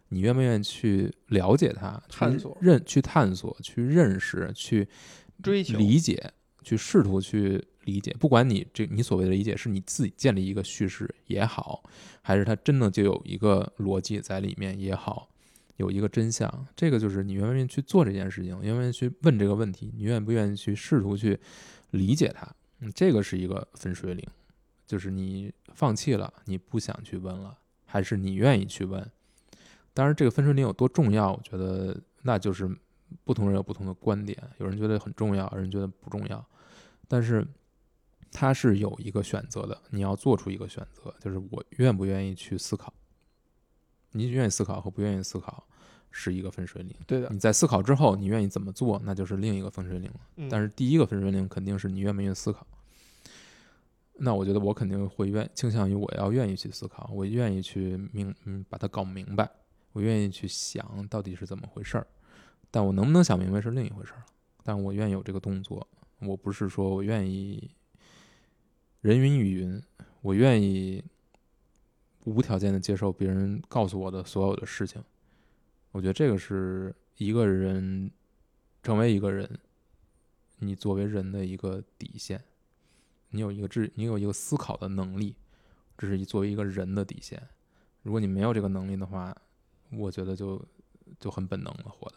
你愿不愿意去了解它、去探索认、去探索、去认识、去追求理解、去试图去理解？不管你这你所谓的理解是你自己建立一个叙事也好，还是它真的就有一个逻辑在里面也好，有一个真相，这个就是你愿不愿意去做这件事情，愿不愿意去问这个问题，你愿不愿意去试图去理解它？嗯，这个是一个分水岭，就是你放弃了，你不想去问了，还是你愿意去问？当然，这个分水岭有多重要，我觉得那就是不同人有不同的观点，有人觉得很重要，有人觉得不重要，但是它是有一个选择的，你要做出一个选择，就是我愿不愿意去思考。你愿意思考和不愿意思考是一个分水岭。对的你，在思考之后，你愿意怎么做，那就是另一个分水岭了。嗯但是第一个分水岭肯定是你愿不愿意思考。那我觉得我肯定会愿倾向于我要愿意去思考，我愿意去明嗯把它搞明白，我愿意去想到底是怎么回事儿。但我能不能想明白是另一回事儿了。但我愿意有这个动作，我不是说我愿意人云亦云，我愿意无条件的接受别人告诉我的所有的事情。我觉得这个是一个人成为一个人，你作为人的一个底线。你有一个智，你有一个思考的能力，这是作为一个人的底线。如果你没有这个能力的话，我觉得就就很本能了，活的。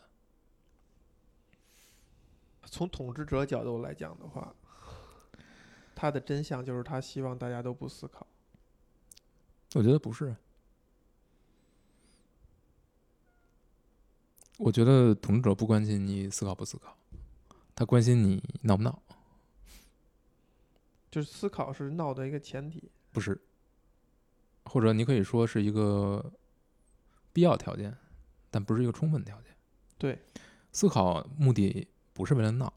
从统治者角度来讲的话，他的真相就是他希望大家都不思考。我觉得不是。我觉得统治者不关心你思考不思考，他关心你闹不闹。就是思考是闹的一个前提。不是，或者你可以说是一个必要条件，但不是一个充分条件。对，思考目的不是为了闹，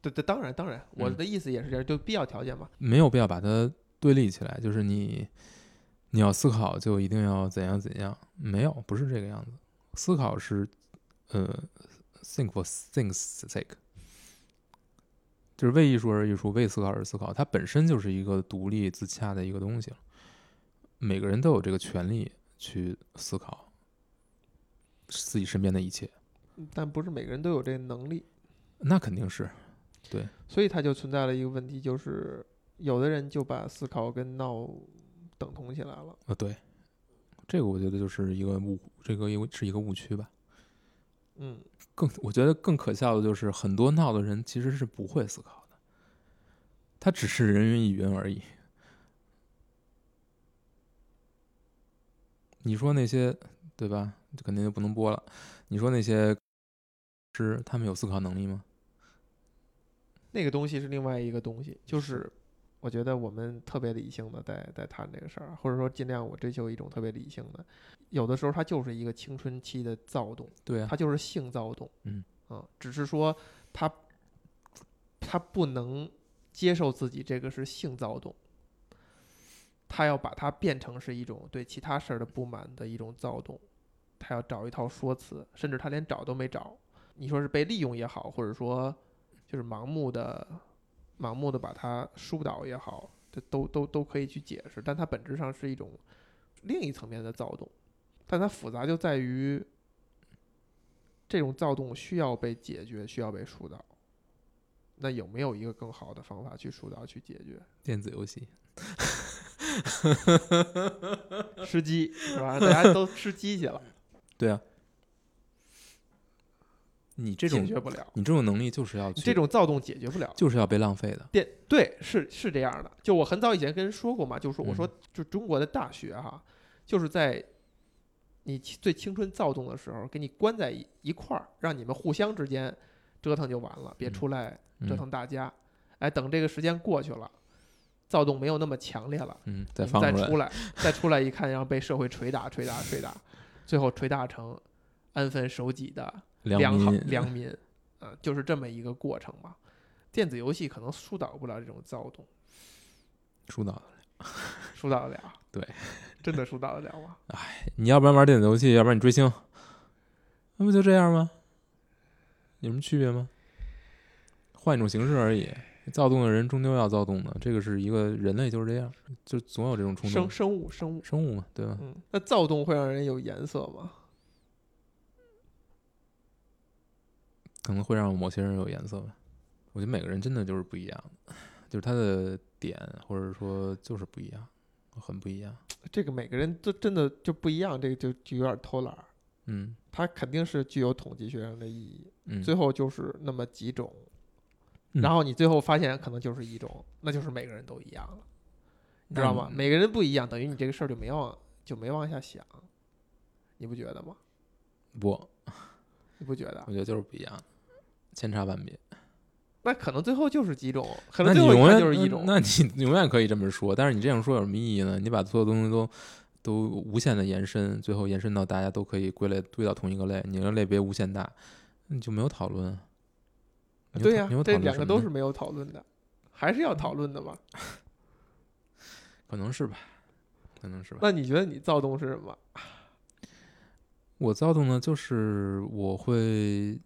对对，当然当然，我嗯的意思也是这样，就必要条件嘛。没有必要把它对立起来，就是你你要思考就一定要怎样怎样，没有，不是这个样子。思考是呃，think for things sake，就是为艺术而艺术，为思考而思考，它本身就是一个独立自洽的一个东西。每个人都有这个权利去思考自己身边的一切，但不是每个人都有这个能力，那肯定是所以它就存在了一个问题，就是有的人就把思考跟闹等同起来了。啊，对，这个我觉得就是一个误，这个因为是一个误区吧。嗯，更我觉得更可笑的就是很多闹的人其实是不会思考的，他只是人云亦云而已。你说那些对吧？这肯定就不能播了。你说那些是他们有思考能力吗？那个东西是另外一个东西，就是我觉得我们特别理性的在在谈这个事儿，或者说尽量我追求一种特别理性的，有的时候它就是一个青春期的躁动，对啊它，就是性躁动，嗯啊，只是说他他不能接受自己这个是性躁动，他要把它变成是一种对其他事儿的不满的一种躁动，他要找一套说辞，甚至他连找都没找。你说是被利用也好，或者说就是盲目的、盲目的把它疏导也好，这都都都可以去解释，但它本质上是一种另一层面的躁动，但它复杂就在于这种躁动需要被解决，需要被疏导。那有没有一个更好的方法去疏导、去解决？电子游戏，吃鸡是吧？大家都吃鸡去了，对啊。你这解种决不了。你这种能力就是要这种躁动解决不了。就是要被浪费的。电对是是这样的，就我很早以前跟人说过嘛，就是说我说嗯就中国的大学哈，就是在你最青春躁动的时候，给你关在一一块儿，让你们互相之间折腾就完了，别嗯出来折嗯腾大家。哎，等这个时间过去了，躁动没有那么强烈了，嗯，再再出，来，再出来一看，然后被社会捶打、捶打、捶打，最后捶打成安分守己的良好民良民，啊、就是这么一个过程吧。电子游戏可能疏导不了这种躁动，疏导。疏导得了。对，真的疏导得了吗？哎你要不然玩电子游戏，要不然你追星，那不就这样吗？有什么区别吗？换一种形式而已。躁动的人终究要躁动的，这个是一个人类就是这样，就总有这种冲动。生生物生物，生物嘛，对吧？嗯，那躁动会让人有颜色吗？可能会让某些人有颜色吧。我觉得每个人真的就是不一样，就是他的点或者说就是不一样，很不一样。这个每个人都真的就不一样，这个就就有点偷懒儿。嗯他肯定是具有统计学上的意义，嗯，最后就是那么几种，嗯然后你最后发现可能就是一种，那就是每个人都一样了，你知道吗？嗯每个人不一样，等于你这个事儿就没往就没往下想，你不觉得吗？不，你不觉得我？觉得就是不一样，千差万别。那可能最后就是几种，可能最后就是一种。那你 永远可以这么说，但是你这样说有什么意义呢？你把所有东西都都无限的延伸，最后延伸到大家都可以归类归到同一个类，你的类别无限大，你就没有讨论。对呀、讨你有讨这两个都是没有讨论的，还是要讨论的嘛？可能是吧，可能是吧。那你觉得你躁动是什么？我躁动呢，就是我会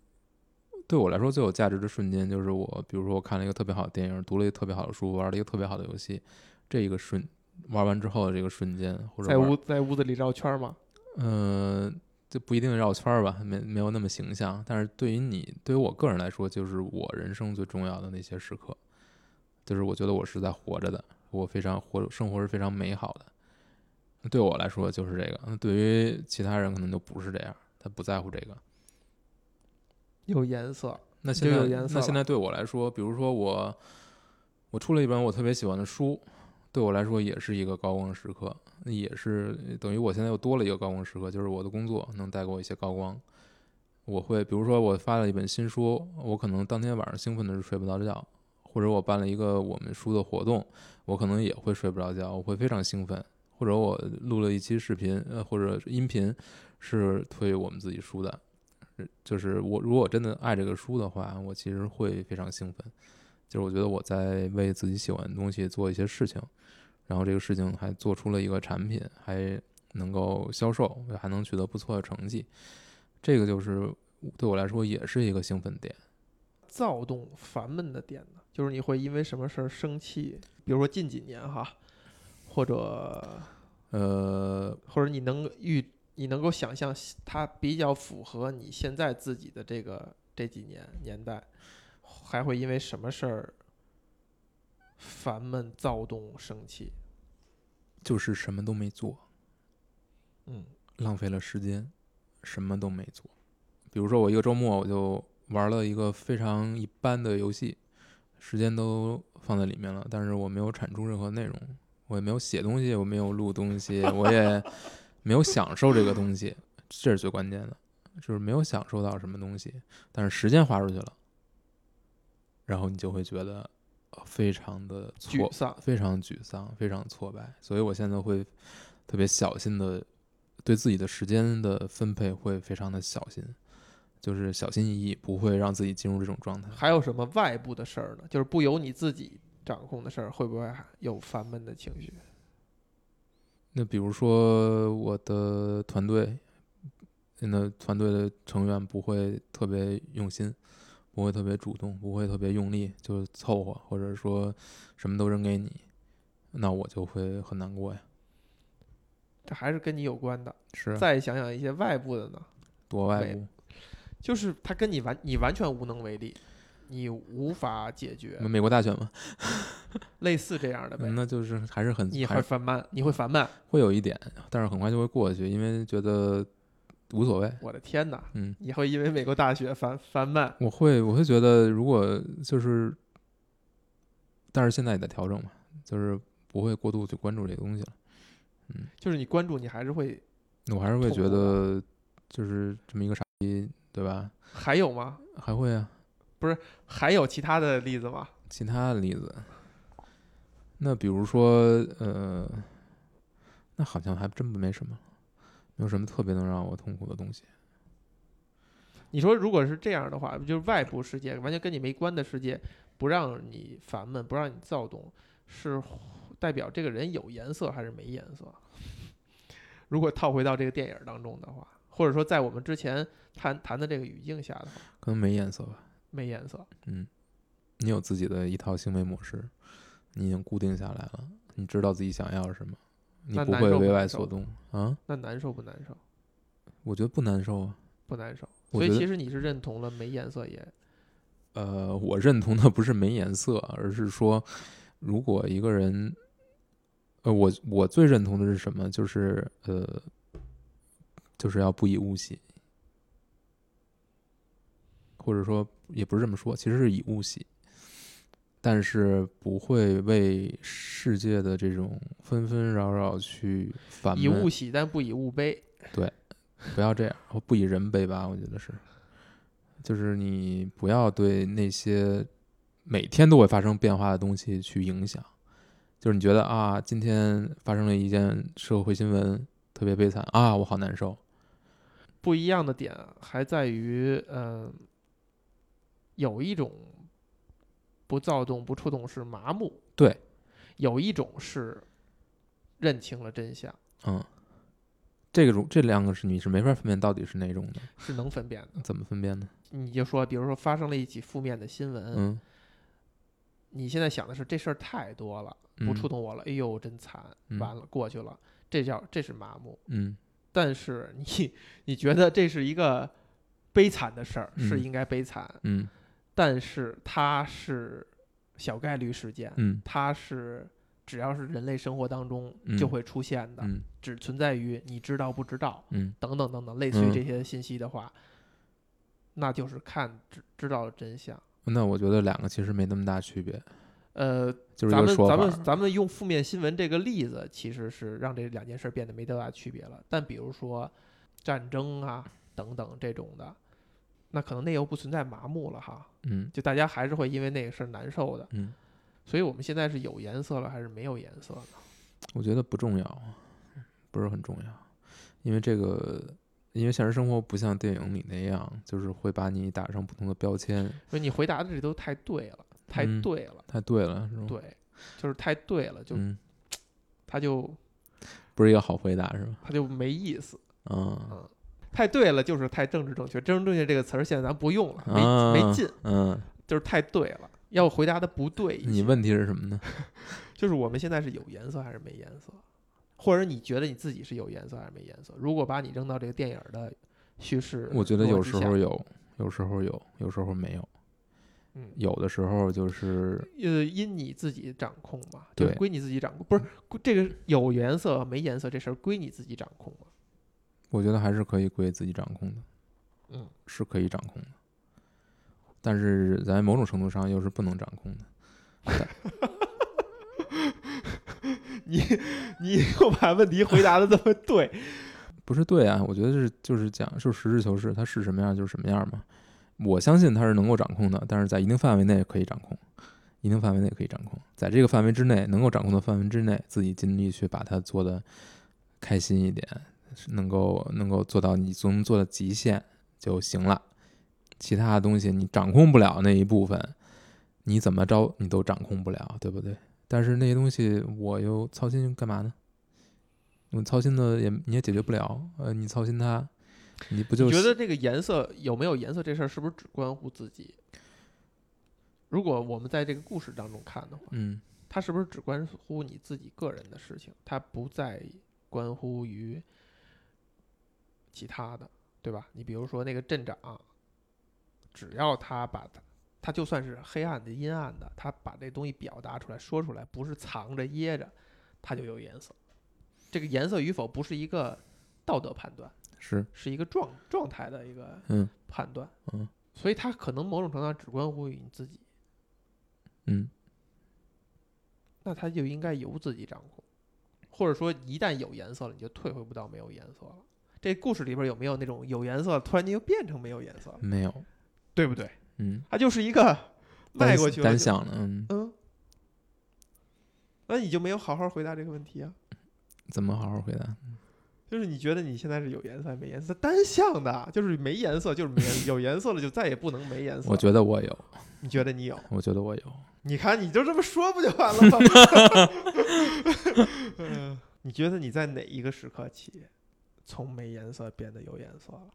对我来说最有价值的瞬间，就是我比如说我看了一个特别好的电影，读了一个特别好的书，玩了一个特别好的游戏，这一个瞬玩完之后的这个瞬间，或者在屋在屋子里绕圈儿吗？嗯，就不一定绕圈儿吧，没没有那么形象。但是对于你，对于我个人来说，就是我人生最重要的那些时刻，就是我觉得我是在活着的，我非常活生活是非常美好的。对我来说就是这个，那对于其他人可能就不是这样，他不在乎这个。有颜色，那现在有颜色那现在对我来说，比如说我我出了一本我特别喜欢的书，对我来说也是一个高光时刻，也是等于我现在又多了一个高光时刻，就是我的工作能带给我一些高光。我会比如说我发了一本新书，我可能当天晚上兴奋的是睡不着觉，或者我办了一个我们书的活动，我可能也会睡不着觉，我会非常兴奋。或者我录了一期视频，呃，或者音频，是推我们自己书的，就是我如果我真的爱这个书的话，我其实会非常兴奋。就是我觉得我在为自己喜欢的东西做一些事情，然后这个事情还做出了一个产品，还能够销售，还能取得不错的成绩，这个就是对我来说也是一个兴奋点。躁动、烦闷的点呢？就是你会因为什么事儿生气？比如说近几年哈，或者呃，或者你能预，你能够想象它比较符合你现在自己的这个这几年年代，还会因为什么事儿烦闷、躁动、生气？就是什么都没做，嗯，浪费了时间，什么都没做。比如说我一个周末我就玩了一个非常一般的游戏，时间都放在里面了，但是我没有产出任何内容，我也没有写东西，我没有录东西，我也没有享受这个东西，这是最关键的，就是没有享受到什么东西，但是时间花出去了，然后你就会觉得呃非常的挫沮丧。非常沮丧，非常挫败，所以我现在会特别小心的对自己的时间的分配会非常的小心，就是小心翼翼，不会让自己进入这种状态。还有什么外部的事儿呢？就是不由你自己掌控的事儿，会不会有烦闷的情绪？那比如说我的团队，那团队的成员不会特别用心，不会特别主动，不会特别用力，就凑合，或者说什么都扔给你，那我就会很难过呀。这还是跟你有关的。是啊再想想一些外部的呢，多外部，就是他跟你完，你完全无能为力，你无法解决，美国大选嘛，类似这样的呗。嗯那就是还是很你还烦慢，你会烦慢。会有一点，但是很快就会过去，因为觉得无所谓。我的天哪！嗯，你会因为美国大选烦烦慢？我会我会觉得，如果就是，但是现在也在调整嘛，就是不会过度去关注这个东西了。嗯就是你关注，你还是会。我还是会觉得，就是这么一个傻逼，对吧？还有吗？还会啊，还有其他的例子吗？其他的例子，那比如说，呃，那好像还真没什么，没有什么特别能让我痛苦的东西。你说如果是这样的话，就是外部世界完全跟你没关的世界，不让你烦闷，不让你躁动，是代表这个人有颜色还是没颜色？如果套回到这个电影当中的话，或者说在我们之前谈谈的这个语境下的话，可能没颜色吧。没颜色。嗯，你有自己的一套行为模式，你已经固定下来了，你知道自己想要什么，你不不会为外所动啊。那难受不难受？我觉得不难受啊。不难受。所以其实你是认同了没颜色也呃，我认同的不是没颜色，而是说，如果一个人，呃，我我最认同的是什么？就是呃，就是要不以物喜，或者说也不是这么说，其实是以物喜，但是不会为世界的这种纷纷扰扰去烦以物，喜，但不以物悲。对不要这样，不以人悲吧，我觉得是，就是你不要对那些每天都会发生变化的东西去影响，就是你觉得啊，今天发生了一件社会新闻特别悲惨啊，我好难受，不一样的点还在于，嗯、有一种不躁动、不触动是麻木，对，有一种是认清了真相，嗯，这个种这两个是你是没法分辨到底是哪种的，是能分辨的。怎么分辨呢？你就说，比如说发生了一起负面的新闻，嗯，你现在想的是这事儿太多了，不嗯触动我了，哎呦，真惨，嗯完了过去了，这叫这是麻木。嗯但是你 你觉得这是一个悲惨的事儿，是嗯应该悲惨，嗯但是它是小概率事件，嗯。它是只要是人类生活当中嗯。就会出现的，嗯。只存在于你知道不知道嗯。等等等等，类似于嗯。这些信息的话，那就是看知知道了真相。那我觉得两个其实没那么大区别，呃，就是咱们咱们咱们用负面新闻这个例子，其实是让这两件事变得没多大区别了。但比如说战争啊等等这种的，那可能那又不存在麻木了哈，嗯就大家还是会因为那个事儿难受的。嗯，所以我们现在是有颜色了还是没有颜色呢？我觉得不重要，不是很重要，因为这个，因为现实生活不像电影里那样，就是会把你打上不同的标签，所以你回答的这都太对了，太嗯对了，太对了，是吗？对，就是太对了，就嗯，它就不是一个好回答，是吧？他就没意思。嗯太对了，就是太政治正确。政治正确这个词儿现在咱不用了，没、啊没劲，嗯，就是太对了。要回答的不对，你问题是什么呢？就是我们现在是有颜色还是没颜色，或者你觉得你自己是有颜色还是没颜色？如果把你扔到这个电影的叙事，我觉得有时候，有，有时候有，有时候没有，嗯，有的时候就是呃，因你自己掌控嘛，对归你自己掌控，不是归这个有颜色没颜色这事儿归你自己掌控嘛？我觉得还是可以归自己掌控的，嗯，是可以掌控的，但是在某种程度上又是不能掌控的。你你又把问题回答的这么对，不是对啊，我觉得是就是讲就是实事求是，它是什么样就是什么样嘛。我相信它是能够掌控的，但是在一定范围内可以掌控，一定范围内可以掌控，在这个范围之内能够掌控的范围之内，自己尽力去把它做的开心一点，能够能够做到你能做的极限就行了。其他的东西你掌控不了那一部分，你怎么着你都掌控不了，对不对？但是那些东西我又操心干嘛呢？我操心的也你也解决不了，呃，你操心它，你不就你觉得这个颜色有没有颜色这事儿是不是只关乎自己？如果我们在这个故事当中看的话，嗯它是不是只关乎你自己个人的事情？它不再关乎于其他的，对吧？你比如说那个镇长，只要他把他，他就算是黑暗的、阴暗的，他把这东西表达出来、说出来，不是藏着掖着，他就有颜色。这个颜色与否不是一个道德判断，是是一个状状态的一个嗯判断。嗯所以他可能某种程度上只关乎于你自己，嗯那他就应该由自己掌控，或者说一旦有颜色了，你就退回不到没有颜色了。这故事里边有没有那种有颜色突然间又变成没有颜色了，没有对不对？嗯它就是一个迈过去了单向的嗯嗯，那你就没有好好回答这个问题啊？怎么好好回答？就是你觉得你现在是有颜色还是没颜色？单向的，就是没颜色就是没颜色，有颜色了就再也不能没颜色。我觉得我有，你觉得你有？我觉得我有。你看你就这么说不就完了吗？嗯你觉得你在哪一个时刻起，从没颜色变得有颜色了？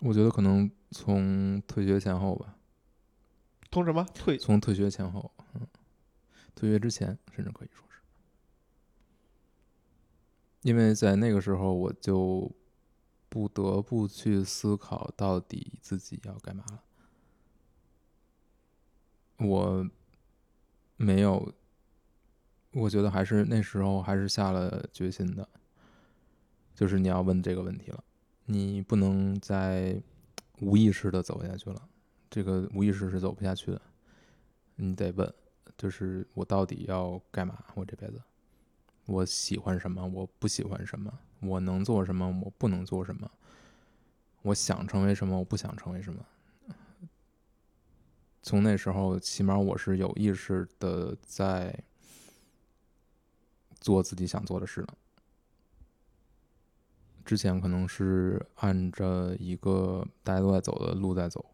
我觉得可能从退学前后吧，从什么退？从退学前后，嗯，退学之前甚至可以说是，因为在那个时候我就不得不去思考到底自己要干嘛了。我没有，我觉得还是那时候还是下了决心的，就是你要问这个问题了，你不能再无意识的走下去了，这个无意识是走不下去的，你得问，就是我到底要干嘛？我这辈子，我喜欢什么？我不喜欢什么？我能做什么？我不能做什么？我想成为什么？我不想成为什么？从那时候，起码我是有意识的在做自己想做的事了。之前可能是按着一个大家都在走的路在走，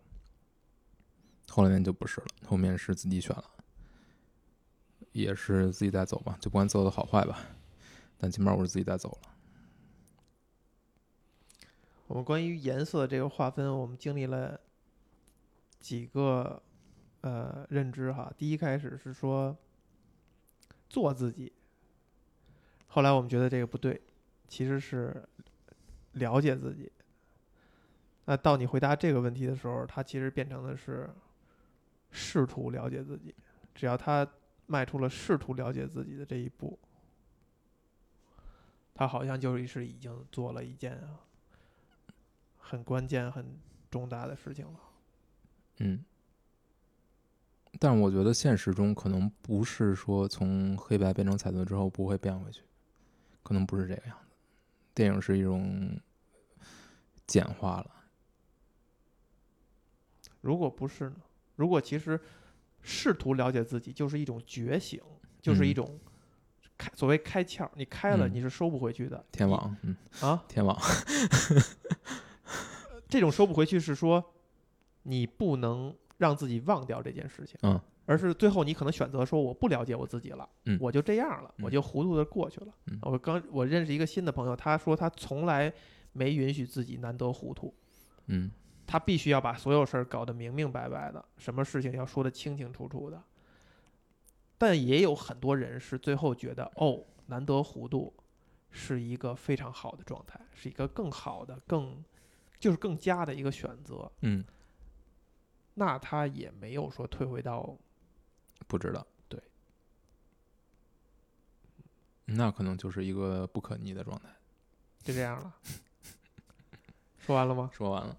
后面就不是了，后面是自己选了，也是自己在走吧，就不管走的好坏吧，但起码我是自己在走了。我们关于颜色这个划分，我们经历了几个呃认知哈。第一开始是说做自己，后来我们觉得这个不对，其实是了解自己。那到你回答这个问题的时候，它其实变成的是试图了解自己。只要他迈出了试图了解自己的这一步，他好像就是已经做了一件很关键、很重大的事情了。嗯，但我觉得现实中可能不是说从黑白变成彩色之后不会变回去，可能不是这个样子。电影是一种简化了，如果不是呢？如果其实试图了解自己就是一种觉醒，就是一嗯种开所谓开窍，你开了嗯你是收不回去的。天网，嗯，啊，天网，这种收不回去是说你不能让自己忘掉这件事情，嗯，而是最后你可能选择说我不了解我自己了，嗯我就这样了，嗯我就糊涂的过去了。嗯我刚我认识一个新的朋友，他说他从来没允许自己难得糊涂，嗯他必须要把所有事儿搞得明明白白的，什么事情要说得清清楚楚的。但也有很多人是最后觉得，哦，难得糊涂是一个非常好的状态，是一个更好的、更就是更佳的一个选择。嗯，那他也没有说退回到不知道，对，那可能就是一个不可逆的状态。就这样了。说完了吗？说完了。